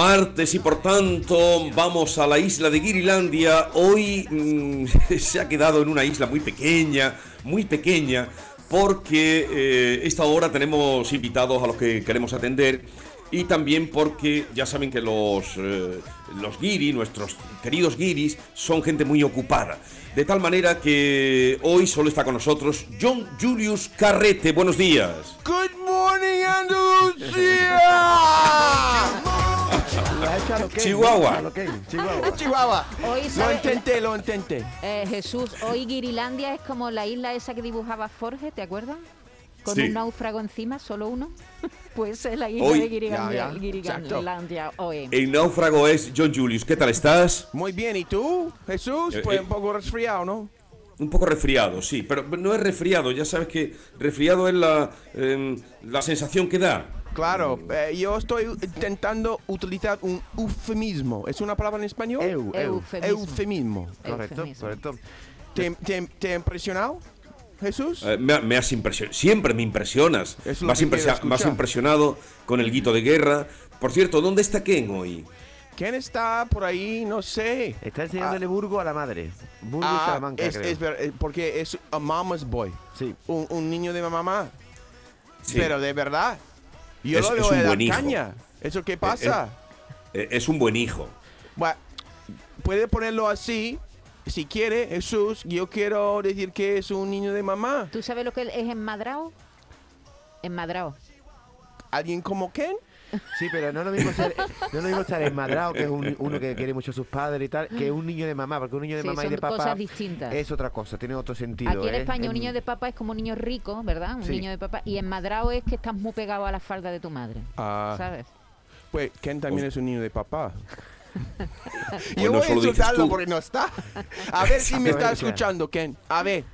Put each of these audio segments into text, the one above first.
Martes y por tanto vamos a la isla de Guirilandia. Hoy mm, se ha quedado en una isla muy pequeña, muy pequeña, porque eh, esta hora tenemos invitados a los que queremos atender y también porque ya saben que los, eh, los guiri, nuestros queridos guiris, son gente muy ocupada. De tal manera que hoy solo está con nosotros John Julius Carrete. Buenos días. Good morning, Andalucía. Chihuahua. Chihuahua. Chihuahua. Hoy Lo sabe- intenté, lo intenté. Eh, Jesús, hoy Guirilandia es como la isla esa que dibujaba Forge, ¿te acuerdas? Con Sí. un náufrago encima, solo uno. Pues es la isla Hoy- de Guirilandia, Ya, ya, Guirilandia hoy. El náufrago es John Julius. ¿Qué tal estás? Muy bien, ¿y tú, Jesús? Eh, Pues eh. un poco resfriado, ¿no? Un poco resfriado, sí, pero no es resfriado, ya sabes que resfriado es la, em, la sensación que da. Claro, eh, yo estoy intentando utilizar un eufemismo. ¿Es una palabra en español? Eu, eu. Eufemismo. Eufemismo. Correcto, Eufemismo. correcto. ¿Te, te, te ha impresionado, Jesús? Eh, me, me has impresionado, siempre me impresionas. Que impresi- escuchar. impresionado con el guito de guerra. Por cierto, ¿dónde está Ken hoy? ¿Quién está por ahí? No sé. Está enseñándole Burgo a la madre. Burgo y Ah, Salamanca, es, creo. es ver- eh, porque es a mama's boy. Sí. Un, un niño de mamá. Sí. Pero de verdad. Yo Es- lo es veo un de la buen hijo. caña. ¿Eso qué pasa? Eh, es un buen hijo. Bueno, puede ponerlo así. Si quiere, Jesús, yo quiero decir que es un niño de mamá. ¿Tú sabes lo que es enmadrado? Enmadrado. ¿Alguien como Ken? Sí, pero no es lo mismo, ser, no es lo mismo estar enmadrado, que es un- uno que quiere mucho a sus padres y tal, que un niño de mamá, porque un niño de Sí, mamá y de papá cosas distintas. es otra cosa, tiene otro sentido. Aquí en ¿eh? España un En- niño de papá es como un niño rico, ¿verdad? Un Sí. niño de papá. Y enmadrado es que estás muy pegado a la falda de tu madre. Ah. ¿Sabes? Pues Ken también es un niño de papá. yo voy a insultarlo porque no está. A ver si me está escuchando, Ken. A ver.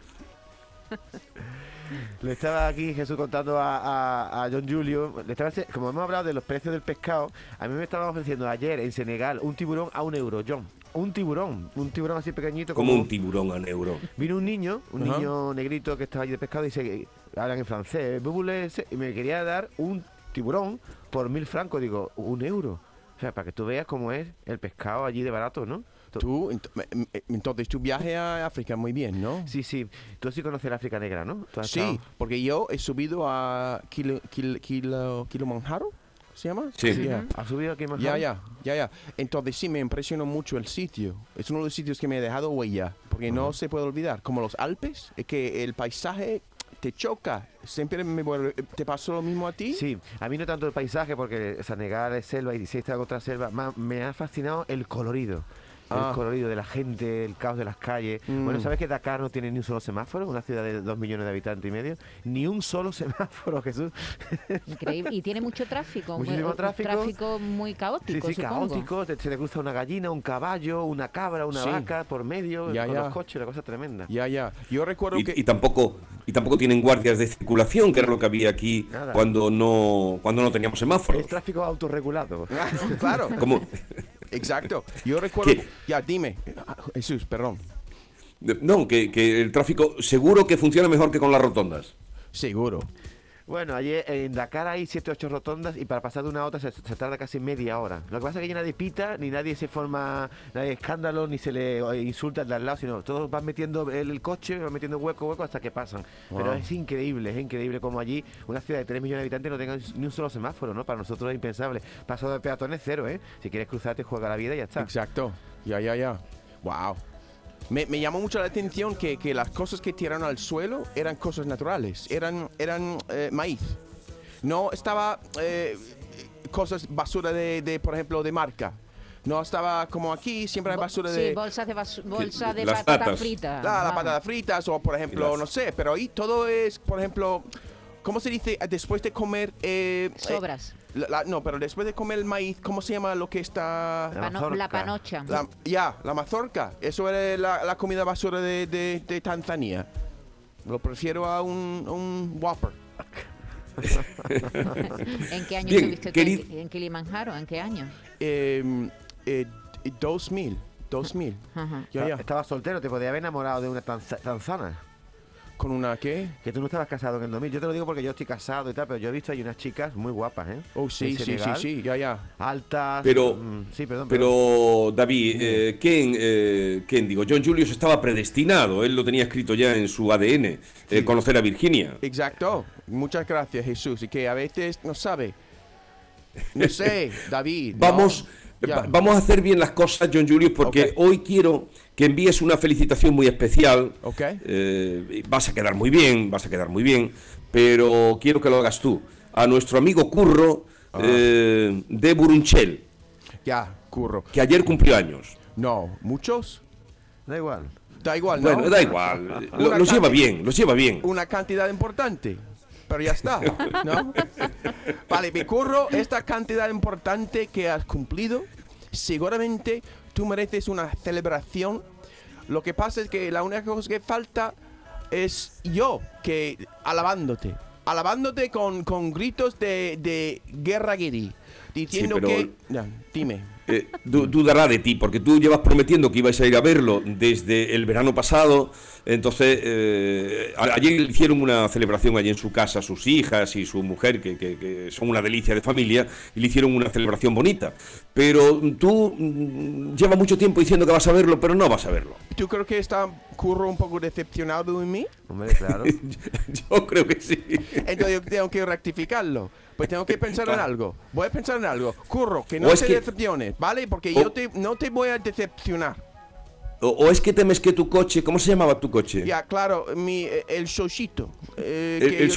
Le estaba aquí Jesús contando a, a- a John Julio, le estaba, como hemos hablado de los precios del pescado, a mí me estaban ofreciendo ayer en Senegal un tiburón a un euro, John. Un tiburón, un tiburón así pequeñito. Como un tiburón a euro. Vino un niño, un niño negrito que estaba allí de pescado y se hablan en francés, y me quería dar un tiburón por mil francos. Digo, un euro. O sea, para que tú veas cómo es el pescado allí de barato, ¿no? Tú- ent- me- entonces tu viaje a África muy bien, ¿no? Sí, sí. Tú sí conoces la África Negra, ¿no? ¿Tú has Sí, estado? porque yo he subido a Kilo, Kilo, Kilo, Kilimanjaro, ¿se llama? Sí. Ya. ¿Has subido aquí más Ya, ya, ya, ya. Entonces sí me impresionó mucho el sitio. Es uno de los sitios que me ha dejado huella, porque no se puede olvidar. Como los Alpes, es que el paisaje te choca. Siempre me vuelve- ¿Te pasó lo mismo a ti? Sí, a mí no tanto el paisaje, porque Senegal es selva y si está otra selva, más me ha fascinado el colorido. Ah. El colorido de la gente, el caos de las calles. Mm. Bueno, ¿sabes que Dakar no tiene ni un solo semáforo? Una ciudad de dos millones de habitantes y medio. Ni un solo semáforo, Jesús. Increíble. Y tiene mucho tráfico. Muchísimo un tráfico. tráfico muy Sí, caótico, sí, supongo. caótico. te- Se te cruza una gallina, un caballo, una cabra, una Sí. vaca por medio, Ya, con ya. los coches, una cosa tremenda. Ya, ya. Yo recuerdo Y, que... y tampoco y tampoco tienen guardias de circulación, que era lo que había aquí Nada. cuando no cuando no teníamos semáforos. Es tráfico autorregulado. claro, Como exacto. Yo recuerdo... ¿Qué? Ya, dime. Jesús, perdón. no, que, que el tráfico seguro que funciona mejor que con las rotondas. Seguro. Bueno, allí en Dakar hay 7 8 rotondas y para pasar de una a otra se, se tarda casi media hora. Lo que pasa es que nadie pita, ni nadie se forma nadie escándalo, ni se le insulta al de al lado, sino todos van metiendo el, el coche, van metiendo hueco, hueco hasta que pasan. Pero es increíble, es increíble como allí una ciudad de 3 millones de habitantes no tenga ni un solo semáforo, ¿no? Para nosotros es impensable. Paso de peatones cero, ¿eh? Si quieres cruzarte, juega la vida y ya está. Exacto. Ya, ya, ya. Wow. Me, me llamó mucho la atención que, que las cosas que tiraron al suelo eran cosas naturales, eran, eran eh, maíz. No estaba eh, cosas basura de, de, por ejemplo, de marca. No estaba como aquí, siempre hay basura Sí, de... bolsas de, basu- bolsa de las latas. fritas. La, patatas fritas o, por ejemplo, las- no sé, pero ahí todo es, por ejemplo, ¿cómo se dice después de comer? eh, eh, Sobras. La- la- no, pero después de comer el maíz, ¿cómo se llama lo que está...? La Pano- la panocha. La- ya, la mazorca. Eso era la, la comida basura de, de- de Tanzania. Lo prefiero a un, Whopper. ¿En qué año Bien, estuviste tú querido- en, Kilimanjaro? ¿En qué año? Eh, eh, 2000, 2000. Ajá. Estabas soltero, te podías haber enamorado de una tanza- tanzana. ¿Con una qué? Que tú no estabas casado en el 2000. Yo te lo digo porque yo estoy casado y tal, pero yo he visto ahí unas chicas muy guapas, ¿eh? Oh, sí, En sí, sí, Senegal, sí, ya, ya. Altas. Pero- mm, sí, perdón. perdón. Pero, David, eh, Ken, eh, Ken, digo, John Julius estaba predestinado, él lo tenía escrito ya en su ADN, eh, conocer a Virginia. Exacto. Muchas gracias, Jesús. Y que a veces no sabe. No sé, David. ¿no? Vamos, Ya. va- vamos a hacer bien las cosas, John Julius, porque hoy quiero que envíes una felicitación muy especial. Ok. Eh, vas a quedar muy bien, vas a quedar muy bien, pero quiero que lo hagas tú. A nuestro amigo Curro Ah. eh, de Burunchel, Ya, curro. que ayer cumplió años. No, ¿muchos? Da igual. Da igual, ¿no? Bueno, da igual, lo- Una los lleva cantidad- bien, los lleva bien. Una cantidad importante. Pero ya está, ¿no? Vale, mi curro, esta cantidad importante que has cumplido, seguramente tú mereces una celebración. Lo que pasa es que la única cosa que falta es yo, que alabándote. Alabándote con, con gritos de, de guerra guiri. Diciendo pero- que... Dime. Eh, du- dudará de ti, porque tú llevas prometiendo que ibas a ir a verlo desde el verano pasado. Entonces, eh, ayer le hicieron una celebración allí en su casa, sus hijas y su mujer, que, que- que son una delicia de familia, y le hicieron una celebración bonita. Pero tú mm, llevas mucho tiempo diciendo que vas a verlo, pero no vas a verlo. ¿Tú crees que está curro un poco decepcionado en mí? Hombre, claro. Yo creo que sí. Entonces yo tengo que rectificarlo. Pues tengo que pensar en algo. Voy a pensar en algo. Curro, que no O es te que- decepciones, ¿vale? Porque o- yo te, no te voy a decepcionar. O, o es que temes que tu coche, ¿cómo se llamaba tu coche? Ya, claro, mi, eh, el Shoshito. eh, El- que el te-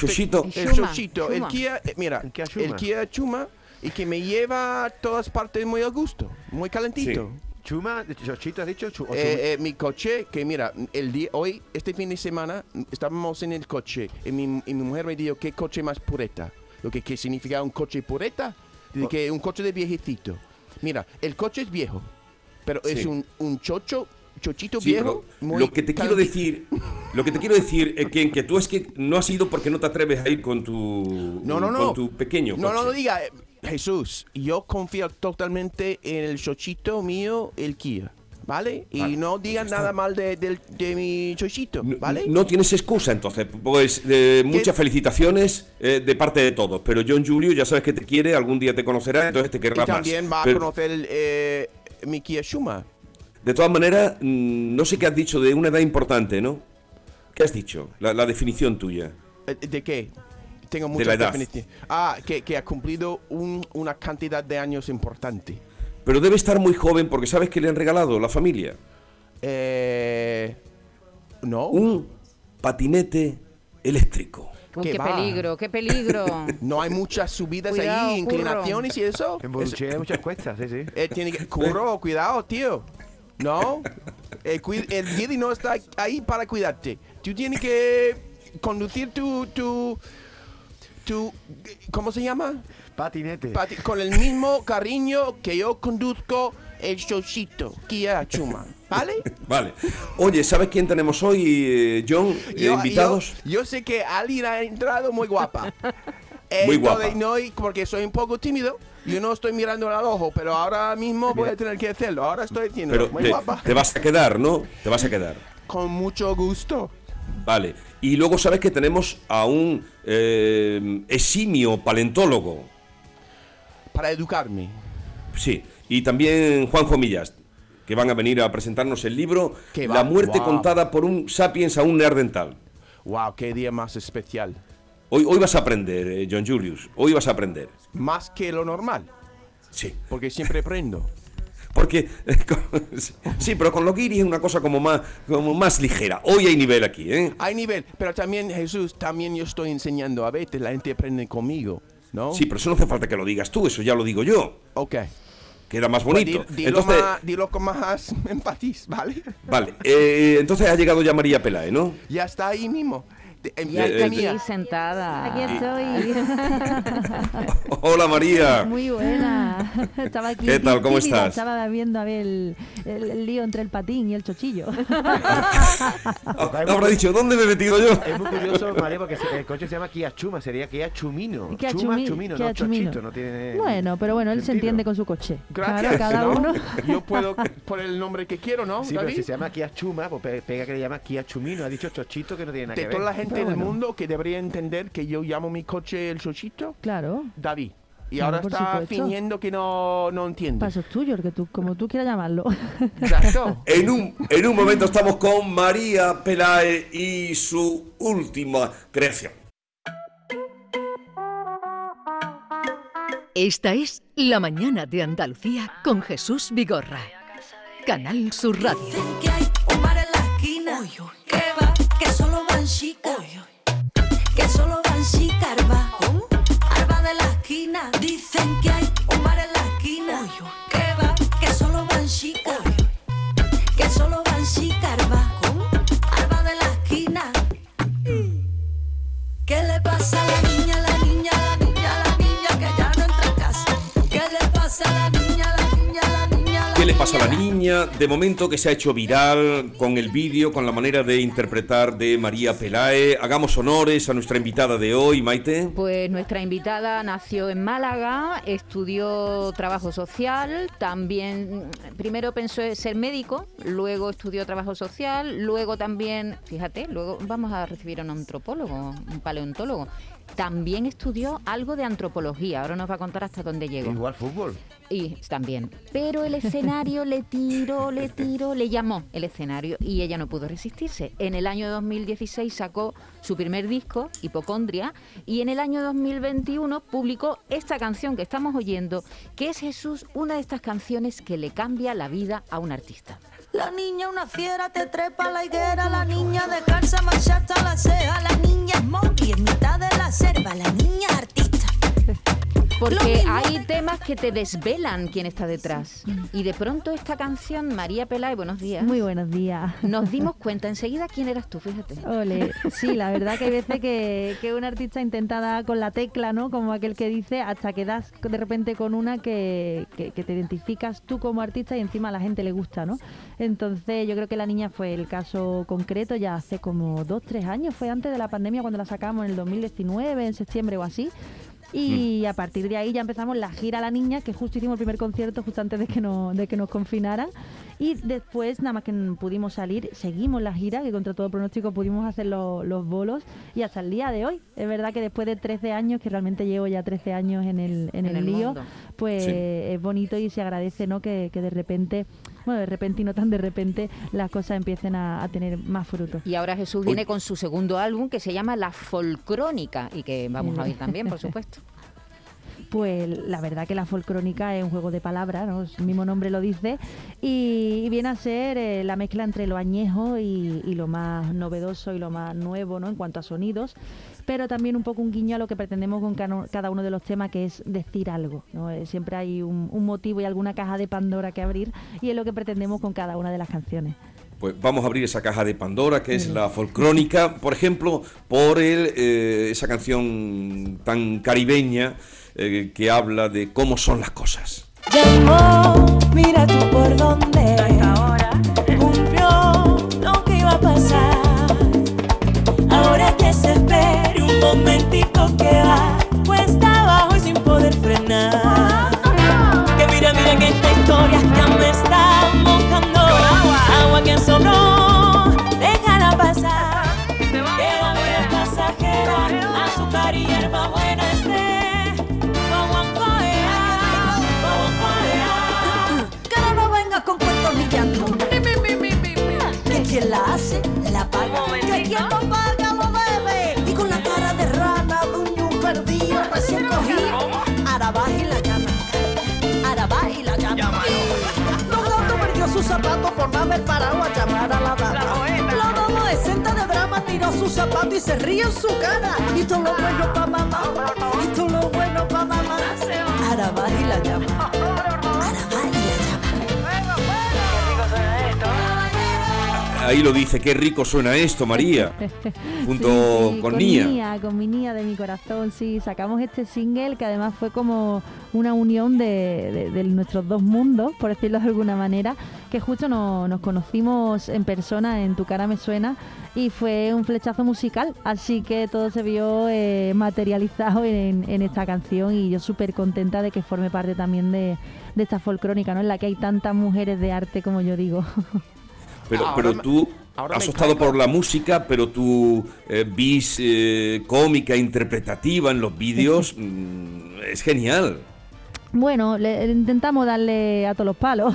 Shoshito. El. Kia, eh, mira, El Kia el. Kia Chuma y que me lleva a todas partes muy a gusto, muy calentito. Chuma, Chochito, has dicho. Chuma? Eh, eh, mi coche, que mira, el día, hoy, este fin de semana, estábamos en el coche y mi, y mi mujer me dijo, ¿qué coche más pureta? Lo que, que significa un coche pureta, que un coche de viejecito. Mira, el coche es viejo, pero es un, un chocho, chochito Sí, viejo. lo que te quiero decir, lo que te quiero decir es que, que tú es que no has ido porque no te atreves a ir con tu No, no, no. con tu pequeño No, no, coche. no diga. eh, Jesús, yo confío totalmente en el chochito mío, el Kia. ¿Vale? Y Vale, no digan nada mal de, de mi chochito, ¿vale? no tienes excusa, entonces. Pues eh, muchas felicitaciones eh, de parte de todos. Pero John Julio ya sabes que te quiere, algún día te conocerá, entonces te y querrá más. también va a conocer eh, mi Kia Shuma. de todas maneras, mm, no sé qué has dicho de una edad importante, ¿no? ¿Qué has dicho? La, la definición tuya. Eh, ¿De qué? Tengo De muchas la edad. definiciones. Ah, que, que ha cumplido un- una cantidad de años importante. Pero debe estar muy joven porque sabes que le han regalado la familia Eh, ¿No? un patinete eléctrico. Uy, ¿Qué va? peligro, qué peligro. No hay muchas subidas Cuidado, ahí, curro. inclinaciones y eso. En Boruché hay muchas cuestas, sí, sí. Eh, tiene que, curro, cuidado, tío. No, el, cui- el guiri no está ahí para cuidarte. Tú tienes que conducir tu, tu, tu, ¿cómo se llama? Patinete. Pati- con el mismo cariño que yo conduzco el showcito, Kia Chuma, ¿vale? Vale. Oye, ¿sabes quién tenemos hoy, eh, John? Eh, Yo- invitados. Yo, yo sé que alguien ha entrado muy guapa. Muy Entonces, guapa. No, y porque soy un poco tímido, yo no estoy mirando al ojo, pero ahora mismo voy a tener que hacerlo. Ahora estoy diciendo, Pero muy te, guapa. te vas a quedar, ¿no? Te vas a quedar. Con mucho gusto. Vale. Y luego sabes que tenemos a un eh, eximio paleontólogo. Para educarme. Sí. Y también Juanjo Millas, que van a venir a presentarnos el libro va- La muerte Guau. contada por un sapiens a un neandertal. Wow, qué día más especial. Hoy, hoy vas a aprender, eh, John Julius. Hoy vas a aprender. Más que lo normal, Sí. porque siempre aprendo. Porque sí, pero con los guiris es una cosa como más, como más ligera. Hoy hay nivel aquí, ¿eh? Hay nivel, pero también Jesús, también yo estoy enseñando a veces, la gente aprende conmigo, ¿no? Sí, pero eso no hace falta que lo digas tú, eso ya lo digo yo. Ok. queda más Pues bonito. di- dilo, Entonces, más- dilo con más empatiz, ¿vale? vale, eh, entonces ha llegado ya María Pelae, ¿no? Ya está ahí mismo. De- en Ya aquí sentada. Aquí estoy. Hola María. Muy buena. Estaba aquí. ¿Qué tal? ¿Cómo tímida, estás? Estaba viendo a ver el, el- el lío entre el patín y el chochillo. Habrá dicho, ¿dónde me he metido yo? Es muy curioso, María, porque el coche se llama Kia Chuma, sería Kia Chumino. Kia Chuma, Chumi- Chumino, Kia no Chumino. Chochito, no tiene... Bueno, pero bueno, él se entiende con su coche. Gracias. Claro, cada ¿no? uno. Yo puedo poner el nombre que quiero, ¿no? Sí, pero si se llama Kia Chuma, pues pe- pega que le llama Kia Chumino. Ha dicho Chochito que no tiene nada De que ver. toda la gente Pero del bueno. mundo que debería entender que yo llamo mi coche el chochito, Claro. David. Y Claro, ahora por está supuesto. fingiendo que no, no entiende. Paso tuyo, el que tú, como tú quieras llamarlo. Exacto. En un, en un momento estamos con María Pelae y su última creación. Esta es La Mañana de Andalucía con Jesús Vigorra. Canal Sur Radio. Dicen que hay De momento que se ha hecho viral con el vídeo, con la manera de interpretar de María Pelae. Hagamos honores a nuestra invitada de hoy, Maite. Pues nuestra invitada nació en Málaga, estudió trabajo social, también primero pensó en ser médico, luego estudió trabajo social, luego también, fíjate, luego vamos a recibir a un antropólogo, un paleontólogo. También estudió algo de antropología, ahora nos va a contar hasta dónde llegó. Igual fútbol. Y también. Pero el escenario le tiró, le tiró, le llamó el escenario y ella no pudo resistirse. En el año 2016 sacó su primer disco, Hipocondria, y en el año 2021 publicó esta canción que estamos oyendo, que es Jesús, una de estas canciones que le cambia la vida a un artista. La niña una fiera te trepa la higuera, la niña dejarse marchar hasta la ceja, la niña es monkey en mitad de la selva, la niña artista. Porque hay temas que te desvelan quién está detrás. Y de pronto esta canción, María Pelae, buenos días. Muy buenos días. Nos dimos cuenta enseguida quién eras tú, fíjate. Ole, sí, la verdad que hay veces que, que un artista intenta dar con la tecla, ¿no? Como aquel que dice, hasta que das de repente con una que, que- que te identificas tú como artista y encima a la gente le gusta, ¿no? Entonces yo creo que la niña fue el caso concreto ya hace como dos, tres años, fue antes de la pandemia cuando la sacamos en el 2019, en septiembre o así. Y a partir de ahí ya empezamos la gira La Niña, que justo hicimos el primer concierto justo antes de que, no, de que nos confinaran. Y después, nada más que pudimos salir, seguimos la gira, que contra todo pronóstico pudimos hacer lo- los bolos. Y hasta el día de hoy, es verdad que después de 13 años, que realmente llevo ya 13 años en el, en En el, el lío, mundo. pues Sí. es bonito y se agradece ¿no? que, que de repente, bueno, de repente y no tan de repente, las cosas empiecen a, a tener más frutos. Y ahora Jesús viene con su segundo álbum que se llama La Folcrónica y que vamos a oír también, por supuesto. Pues la verdad que la folcrónica es un juego de palabras, ¿no? el mismo nombre lo dice, y, y viene a ser eh, la mezcla entre lo añejo y, y lo más novedoso y lo más nuevo ¿no? en cuanto a sonidos, pero también un poco un guiño a lo que pretendemos con cada uno de los temas, que es decir algo. ¿no? Eh, Siempre hay un, un motivo y alguna caja de Pandora que abrir, y es lo que pretendemos con cada una de las canciones. Pues vamos a abrir esa caja de Pandora, que es la folcrónica, por ejemplo, por el, eh, esa canción tan caribeña eh, que habla de cómo son las cosas. Sus zapatos por no haber parado a llamar a la dama. La adolescente de drama tiró sus zapatos y se ríe en su cara. Y todo lo bueno pa' mamá. Y todo lo bueno pa' mamá. Ahora y la llama. ahí lo dice, qué rico suena esto, María. Junto Sí, sí, con Nia. Nia, con mi Nia de mi corazón, sí. Sacamos este single que además fue como una unión de, de- de nuestros dos mundos, por decirlo de alguna manera, que justo no- nos conocimos en persona en Tu cara me suena y fue un flechazo musical, así que todo se vio eh, materializado en, en esta canción y yo súper contenta de que forme parte también de, de esta folcrónica, ¿no? En la que hay tantas mujeres de arte como yo digo. Pero, Ahora pero tú ahora has optado por la música, pero tu eh, vis eh, cómica, interpretativa en los vídeos mm, es genial. Bueno, le, intentamos darle a todos los palos.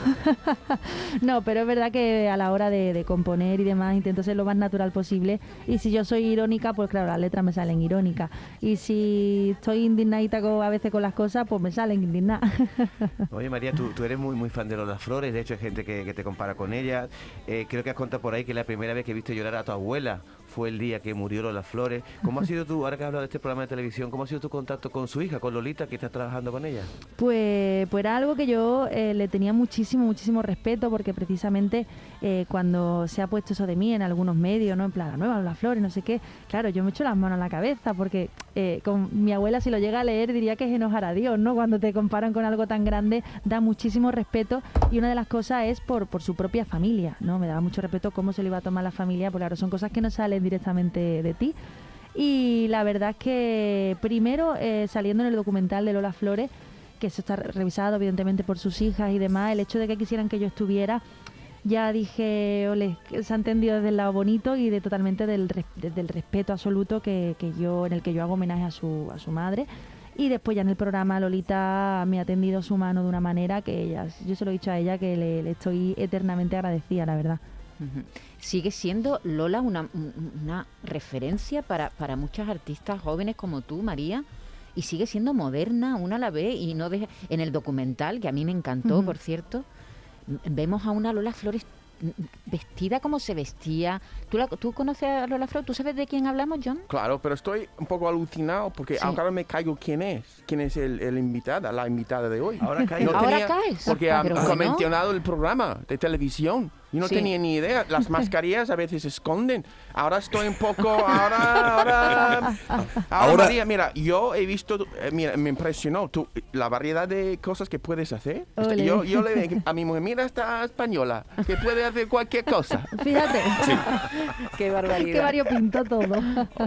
no, pero es verdad que a la hora de, componer y demás intento ser lo más natural posible. Y si yo soy irónica, pues claro, las letras me salen irónicas. Y si estoy indignadita a veces con las cosas, pues me salen indignadas. Oye María, tú, eres muy muy fan de Lola Flores, de hecho hay gente que, te compara con ella. Eh, creo que has contado por ahí que la primera vez que viste llorar a tu abuela fue el día que murió Lola Flores. ¿Cómo ha sido tú, ahora que has hablado de este programa de televisión, cómo ha sido tu contacto con su hija, con Lolita, que estás trabajando con ella? Pues, pues era algo que yo eh, le tenía muchísimo, muchísimo respeto porque precisamente eh, cuando se ha puesto eso de mí en algunos medios, ¿no? En plan, la nueva, las flores, no sé qué, claro, yo me echo las manos a la cabeza porque eh, con mi abuela si lo llega a leer diría que es enojar a Dios, ¿no? Cuando te comparan con algo tan grande da muchísimo respeto y una de las cosas es por, su propia familia, ¿no? Me daba mucho respeto cómo se le iba a tomar la familia, porque claro, son cosas que no salen directamente de ti. Y la verdad es que primero, eh, saliendo en el documental de Lola Flores, que eso está revisado evidentemente por sus hijas y demás, el hecho de que quisieran que yo estuviera, ya dije, ole, se ha entendido desde el lado bonito y de totalmente del, desde el respeto absoluto que, que yo, en el que yo hago homenaje a su, a su madre. Y después ya en el programa Lolita me ha tendido su mano de una manera que ella, yo se lo he dicho a ella que le, le estoy eternamente agradecida, la verdad. Sigue siendo Lola una, un- una referencia para, para muchas artistas jóvenes como tú, María, y sigue siendo moderna, una a la vez, y no deja... En el documental, que a mí me encantó, por cierto, vemos a una Lola Flores vestida como se vestía. ¿Tú, la- ¿Tú conoces a Lola Flores? ¿Tú sabes de quién hablamos, John? Claro, pero estoy un poco alucinado porque Sí. ahora me caigo quién es. ¿Quién es el, el invitada, la invitada de hoy? Ahora cae. Ahora caes. Porque Ah, ha, mencionado el programa de televisión. Yo no Sí. tenía ni idea. Las mascarillas a veces se esconden. Ahora estoy un poco. Ahora. Ahora. Ahora, Ahora- María, mira, yo he visto. eh, mira, me impresionó tú, la variedad de cosas que puedes hacer. Ole. Yo, yo le digo a mi mujer, mira esta española, que puede hacer cualquier cosa. Fíjate, Qué barbaridad. qué variopinto todo.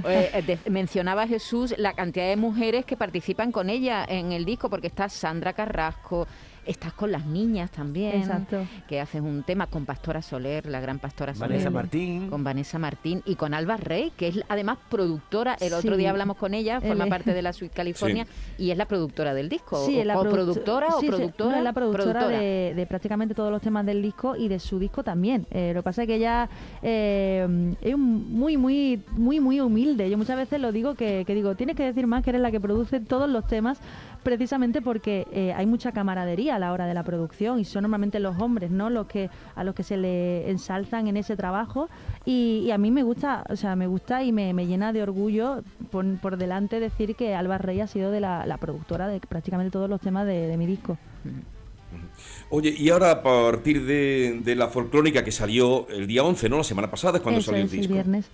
Eh, eh, de- mencionaba Jesús la cantidad de mujeres que participan con ella en el disco, porque está Sandra Carrasco, estás con las niñas también, Exacto. que haces un tema con Pastora Soler, la gran Pastora Soler. Vanessa Martín. Con Vanessa Martín y con Alba Rey, que es además productora. El otro Sí. día hablamos con ella, forma parte de la Suite California y es la productora del disco. Sí, o, es la productora o productora. no, es la productora, De, de prácticamente todos los temas del disco y de su disco también. Eh, lo que pasa es que ella eh, es un- muy, muy, muy, muy humilde. Yo muchas veces lo digo que, que digo, tienes que decir más que eres la que produce todos los temas precisamente porque eh, hay mucha camaradería a la hora de la producción y son normalmente los hombres, ¿no? Los que a los que se le ensalzan en ese trabajo y, y a mí me gusta, o sea, me gusta y me, me llena de orgullo por, por delante decir que Alba Rey ha sido de la, la productora de prácticamente todos los temas de, de mi disco. Oye, y ahora a partir de, de la folclónica que salió el día 11, ¿no? La semana pasada es cuando Eso salió es, el el disco. viernes.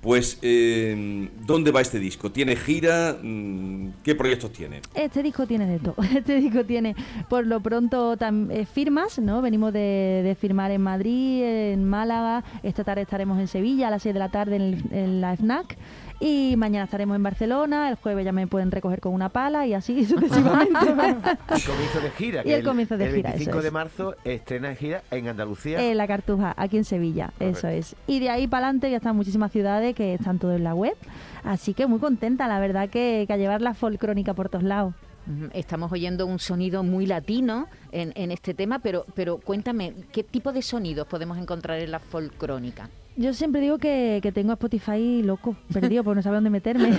Pues, eh, ¿dónde va este disco? ¿Tiene gira? Mm, ¿Qué proyectos tiene? Este disco tiene de todo. Este disco tiene, por lo pronto, eh, firmas, ¿no? Venimos de, de firmar en Madrid, en Málaga. Esta tarde estaremos en Sevilla a las 6 de la tarde en, en la FNAC. Y mañana estaremos en Barcelona. El jueves ya me pueden recoger con una pala y así sucesivamente. El comienzo de gira. Y el comienzo de el gira, 25 eso de es. marzo estrena gira en Andalucía. en la Cartuja, aquí en Sevilla. Eso es. Y de ahí para adelante ya están muchísimas ciudades que están todo en la web. Así que muy contenta, la verdad, que, que a llevar la folcrónica por todos lados. Estamos oyendo un sonido muy latino en, en este tema, pero, pero cuéntame, ¿qué tipo de sonidos podemos encontrar en la folcrónica? Yo siempre digo que, que tengo a Spotify loco, perdido, porque no sabe dónde meterme. es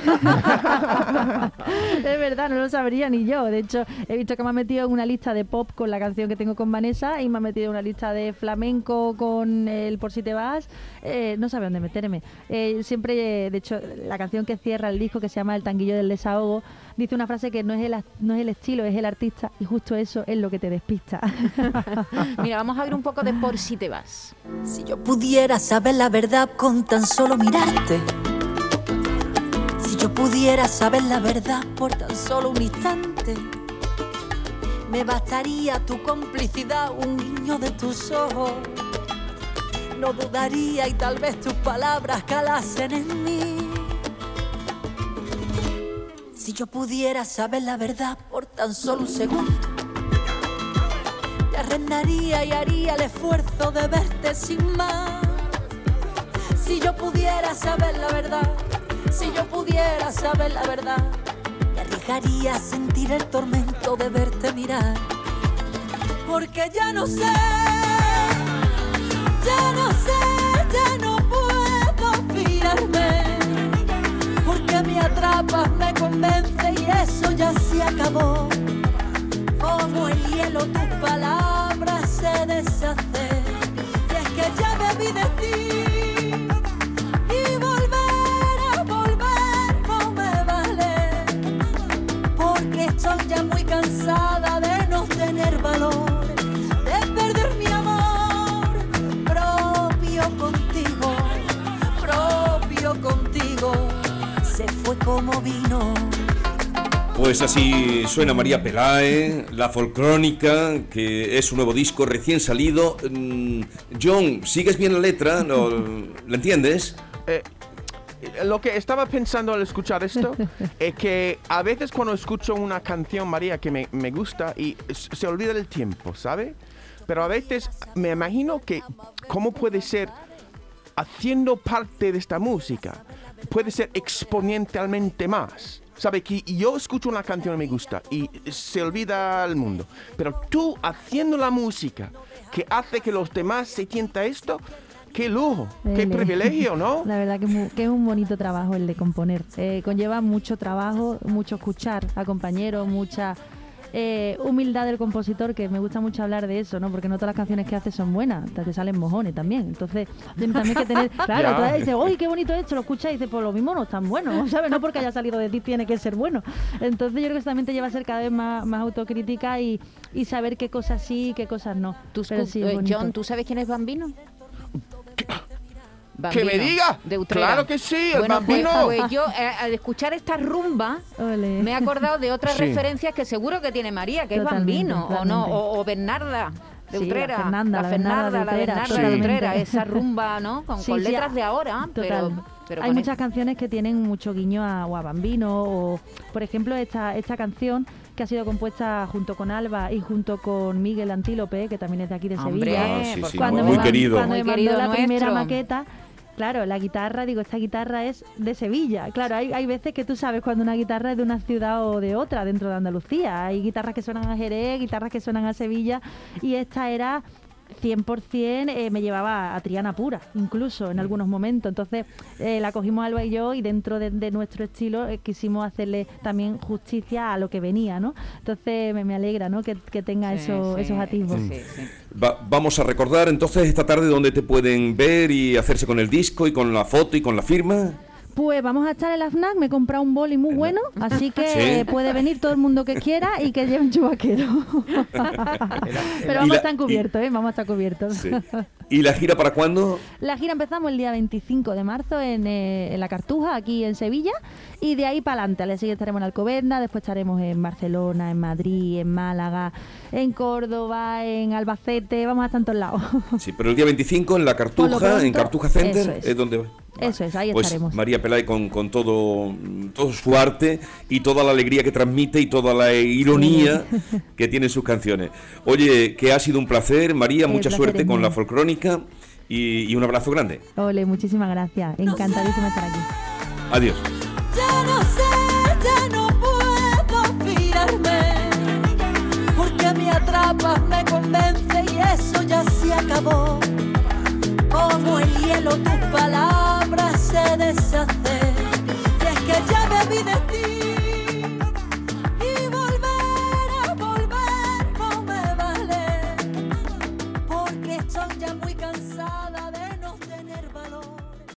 verdad, no lo sabría ni yo. De hecho, he visto que me ha metido en una lista de pop con la canción que tengo con Vanessa y me ha metido en una lista de flamenco con el Por si te vas. Eh, no sabe dónde meterme. Eh, siempre, de hecho, la canción que cierra el disco, que se llama El tanguillo del desahogo, dice una frase que no es el, no es el estilo, es el artista y justo eso es lo que te despista. Mira, vamos a ver un poco de Por si te vas. Si yo pudiera saber la verdad con tan solo mirarte. Si yo pudiera saber la verdad por tan solo un instante. Me bastaría tu complicidad, un guiño de tus ojos. No dudaría y tal vez tus palabras calasen en mí. Yo pudiera saber la verdad por tan solo un segundo. Te arrendaría y haría el esfuerzo de verte sin más. Si yo pudiera saber la verdad, si yo pudiera saber la verdad, me arriesgaría a sentir el tormento de verte mirar. Porque ya no sé, ya no sé, ya no puedo fiarme. Me convence y eso ya se acabó. Como el hielo tus palabras se deshacen. Y es que ya debí de ti. Pues así suena María Pelae, La Folcrónica, que es un nuevo disco recién salido. Mm, John, ¿sigues bien la letra? ¿No, ¿La entiendes? Eh, lo que estaba pensando al escuchar esto es que a veces cuando escucho una canción, María, que me, me gusta y se olvida el tiempo, ¿sabe? Pero a veces me imagino que cómo puede ser haciendo parte de esta música, puede ser exponencialmente más. ¿Sabe? Que yo escucho una canción y me gusta y se olvida el mundo. Pero tú haciendo la música que hace que los demás se sienta esto, qué lujo, qué privilegio, ¿no? La verdad que es, mu- que es un bonito trabajo el de componer. Eh, conlleva mucho trabajo, mucho escuchar a compañeros, mucha eh, humildad del compositor, que me gusta mucho hablar de eso, ¿no? Porque no todas las canciones que hace son buenas, te te salen mojones también. Entonces, también hay que tener. Claro, otra vez dices, uy, qué bonito esto, lo escuchas y dices, pues lo mismo no es tan bueno, ¿sabes? No porque haya salido de ti tiene que ser bueno. Entonces, yo creo que eso también te lleva a ser cada vez más, más autocrítica y, y saber qué cosas sí y qué cosas no. Tú, Pero sí, es eh. John, ¿tú sabes quién es Bambino? Que me diga. de Utrera. Claro que sí, el bueno, pues- Bambino. Pues, yo, eh, al escuchar esta rumba, me he acordado de otras Sí. referencias que seguro que tiene María, que es Totalmente, Bambino, o no, o, o Bernarda. De Sí, la Utrera, Fernanda, la Bernarda Fernanda, la Utrera, Bernarda de. Utrera, esa rumba, ¿no? Con, Sí, con sí, letras de ahora, pero, Total. pero Hay muchas canciones que tienen mucho guiño a, o a Bambino, o por ejemplo esta, esta canción que ha sido compuesta junto con Alba y junto con Miguel Antílope, que también es de aquí de Hombre, Sevilla. Ah, sí, por sí, cuando muy me, querido. Cuando Muy me mandó querido la primera maqueta, claro, la guitarra, digo, esta guitarra es de Sevilla. Claro, hay, hay veces que tú sabes cuando una guitarra es de una ciudad o de otra dentro de Andalucía. Hay guitarras que suenan a Jerez, guitarras que suenan a Sevilla, y esta era 100% eh, me llevaba a Triana pura, incluso en algunos momentos. Entonces eh, la cogimos Alba y yo y dentro de, de nuestro estilo eh, quisimos hacerle también justicia a lo que venía, ¿no? Entonces me, me alegra, ¿no? Que, que tenga Sí, eso- sí, esos atisbos. sí, sí. Va- vamos a recordar entonces esta tarde dónde te pueden ver y hacerse con el disco y con la foto y con la firma. Pues vamos a estar en la FNAC, me he comprado un boli muy bueno, así que Sí. puede venir todo el mundo que quiera y que lleve un chubaquero. Pero vamos a estar cubiertos, ¿eh? Vamos a estar cubiertos. Sí. ¿Y la gira para cuándo? La gira empezamos el día 25 de marzo en, eh, en La Cartuja, aquí en Sevilla, y de ahí para adelante. Al día siguiente estaremos en Alcobendas, después estaremos en Barcelona, en Madrid, en Málaga, en Córdoba, en Albacete, vamos a todos lados. Sí, pero el día 25 en la Cartuja, pronto, en Cartuja Center, eso es. donde Eso es, ahí pues estaremos. María Pelay con, con todo, todo su arte y toda la alegría que transmite y toda la ironía que tiene sus canciones. Oye, que ha sido un placer, María, El mucha placer suerte con la folcrónica y, y un abrazo grande. Ole, muchísimas gracias. Encantadísima estar aquí. Adiós. Ya no sé, ya no puedo fiarme. Porque me atrapas, me convence y eso ya se acabó como el hielo tus palabras se deshacen. Y es que ya me bebí de ti.